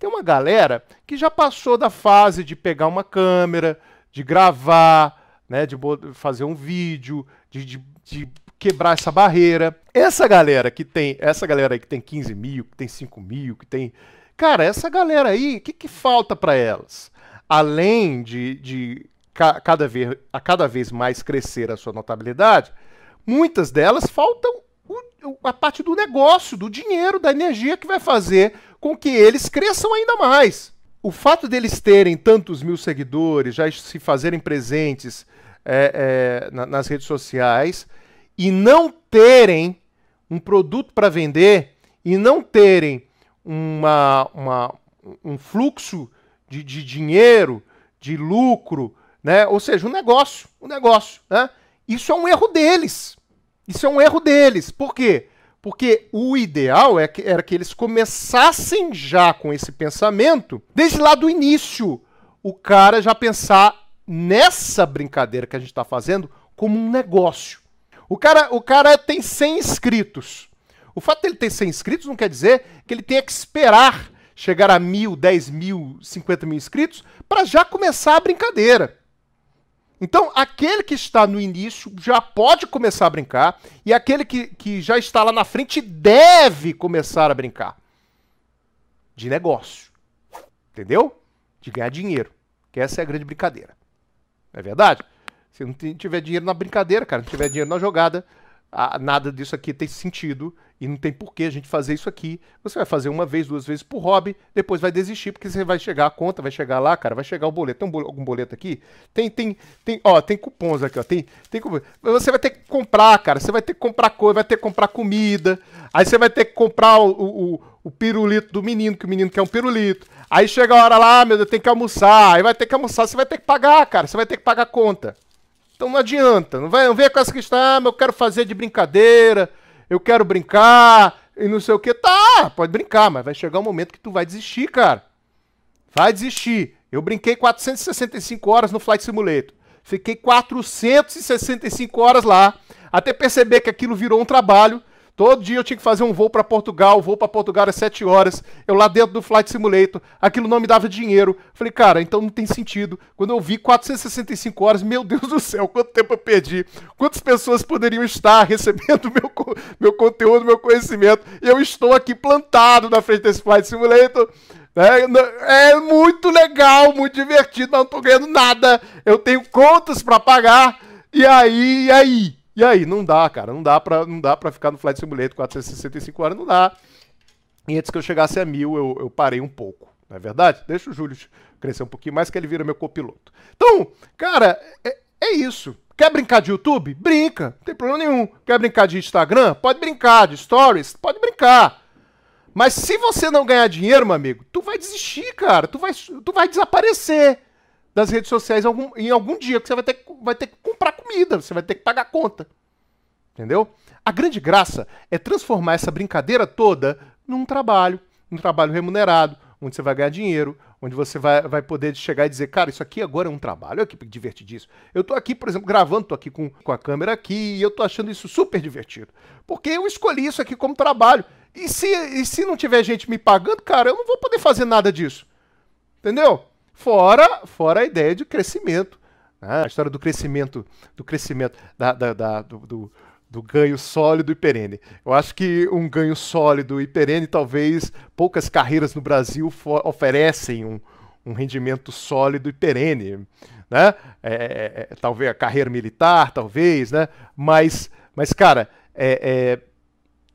Tem uma galera que já passou da fase de pegar uma câmera, de gravar, né, de fazer um vídeo, de, de, de quebrar essa barreira. Essa galera que tem, essa galera aí que tem 15 mil, que tem 5 mil, que tem. Cara, essa galera aí, o que, que falta para elas? Além de, de cada vez, a cada vez mais crescer a sua notabilidade, muitas delas faltam a parte do negócio, do dinheiro, da energia que vai fazer com que eles cresçam ainda mais. O fato deles terem tantos mil seguidores, já se fazerem presentes é, é, nas redes sociais e não terem um produto para vender e não terem uma, uma um fluxo de, de dinheiro, de lucro, né? ou seja, um negócio, um negócio. Né? Isso é um erro deles. Isso é um erro deles. Por quê? Porque o ideal é que, era que eles começassem já com esse pensamento, desde lá do início, o cara já pensar nessa brincadeira que a gente está fazendo como um negócio. O cara, o cara tem 100 inscritos. O fato dele ter 100 inscritos não quer dizer que ele tenha que esperar chegar a mil, 10 mil, 50 mil inscritos para já começar a brincadeira. Então, aquele que está no início já pode começar a brincar, e aquele que, que já está lá na frente deve começar a brincar. De negócio. Entendeu? De ganhar dinheiro. Que essa é a grande brincadeira. Não é verdade? Se não tiver dinheiro na brincadeira, cara, não tiver dinheiro na jogada, nada disso aqui tem sentido e não tem porquê a gente fazer isso aqui. Você vai fazer uma vez, duas vezes por hobby, depois vai desistir, porque você vai chegar a conta, vai chegar lá, cara, vai chegar o boleto. Tem um algum boleto aqui? Tem, tem, tem, ó, tem cupons aqui, ó. Tem, tem Você vai ter que comprar, cara. Você vai ter que comprar coisa, vai ter que comprar comida. Aí você vai ter que comprar o, o, o pirulito do menino, que o menino quer um pirulito. Aí chega a hora lá, meu Deus, tem que almoçar. Aí vai ter que almoçar, você vai ter que pagar, cara. Você vai ter que pagar a conta. Então não adianta, não, vai, não venha com essa questão, ah, eu quero fazer de brincadeira, eu quero brincar e não sei o que. Tá, pode brincar, mas vai chegar um momento que tu vai desistir, cara. Vai desistir. Eu brinquei 465 horas no Flight Simulator. Fiquei 465 horas lá, até perceber que aquilo virou um trabalho Todo dia eu tinha que fazer um voo para Portugal, voo para Portugal às 7 horas, eu lá dentro do Flight Simulator, aquilo não me dava dinheiro. Falei, cara, então não tem sentido. Quando eu vi 465 horas, meu Deus do céu, quanto tempo eu perdi. Quantas pessoas poderiam estar recebendo meu, meu conteúdo, meu conhecimento, e eu estou aqui plantado na frente desse Flight Simulator. É, é muito legal, muito divertido, mas não estou ganhando nada. Eu tenho contas para pagar. E aí, e aí? E aí, não dá, cara, não dá pra, não dá pra ficar no Flight Simulator 465 horas, não dá. E antes que eu chegasse a mil, eu, eu parei um pouco, não é verdade? Deixa o Júlio crescer um pouquinho mais, que ele vira meu copiloto. Então, cara, é, é isso. Quer brincar de YouTube? Brinca, não tem problema nenhum. Quer brincar de Instagram? Pode brincar. De Stories? Pode brincar. Mas se você não ganhar dinheiro, meu amigo, tu vai desistir, cara. Tu vai, tu vai desaparecer das redes sociais algum, em algum dia, que você vai ter, vai ter que comprar comida, você vai ter que pagar conta. Entendeu? A grande graça é transformar essa brincadeira toda num trabalho, um trabalho remunerado, onde você vai ganhar dinheiro, onde você vai, vai poder chegar e dizer, cara, isso aqui agora é um trabalho, olha que divertidíssimo. Eu tô aqui, por exemplo, gravando, tô aqui com, com a câmera aqui e eu tô achando isso super divertido. Porque eu escolhi isso aqui como trabalho. E se, e se não tiver gente me pagando, cara, eu não vou poder fazer nada disso. Entendeu? Fora, fora a ideia de crescimento. Né? A história do crescimento, do crescimento, da, da, da do, do, do, ganho sólido e perene. Eu acho que um ganho sólido e perene, talvez poucas carreiras no Brasil oferecem um, um rendimento sólido e perene. Né? É, é, é, talvez a carreira militar, talvez, né? Mas, mas cara, é,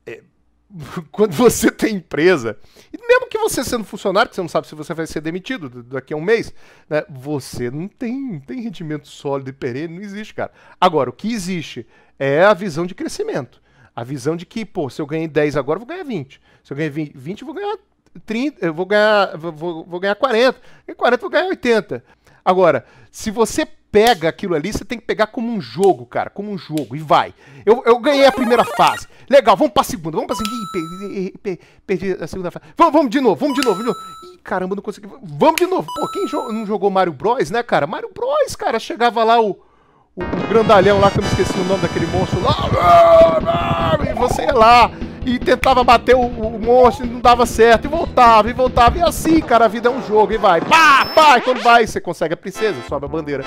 é, é quando você tem empresa, e mesmo que você sendo funcionário, que você não sabe se você vai ser demitido daqui a um mês, né, você não tem, não tem rendimento sólido e perene, não existe, cara. Agora, o que existe é a visão de crescimento. A visão de que, pô, se eu ganhei 10 agora, eu vou ganhar 20. Se eu ganhei 20, 20 eu vou ganhar 30, eu vou ganhar, vou, vou ganhar 40. E 40 eu vou ganhar 80. Agora, se você pega aquilo ali, você tem que pegar como um jogo, cara, como um jogo, e vai. Eu, eu ganhei a primeira fase. Legal, vamos pra segunda, vamos pra segunda. Ih, perdi, perdi a segunda fase. Vamos, vamos de novo, vamos de novo, de novo. Ih, caramba, não consegui. Vamos de novo. Pô, quem jo não jogou Mario Bros, né, cara? Mario Bros, cara, chegava lá o, o, o grandalhão lá, que eu me esqueci o nome daquele monstro lá. E você ia lá e tentava bater o, o monstro e não dava certo, e voltava, e voltava, e assim, cara, a vida é um jogo, e vai, pá, pá, e quando vai, você consegue a princesa, sobe a bandeira.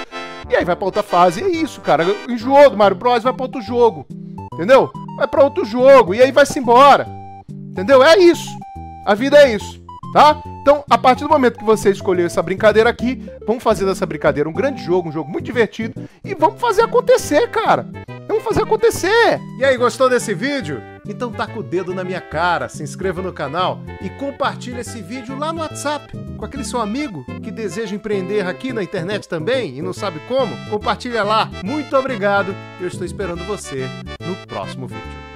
E aí vai pra outra fase, e é isso, cara, enjoou do Mario Bros, vai pra outro jogo, entendeu? Vai pra outro jogo, e aí vai-se embora, entendeu? É isso, a vida é isso, tá? Então, a partir do momento que você escolheu essa brincadeira aqui, vamos fazer dessa brincadeira um grande jogo, um jogo muito divertido, e vamos fazer acontecer, cara. Vamos fazer acontecer! E aí, gostou desse vídeo? Então taca o dedo na minha cara, se inscreva no canal e compartilhe esse vídeo lá no WhatsApp com aquele seu amigo que deseja empreender aqui na internet também e não sabe como. Compartilha lá. Muito obrigado. Eu estou esperando você no próximo vídeo.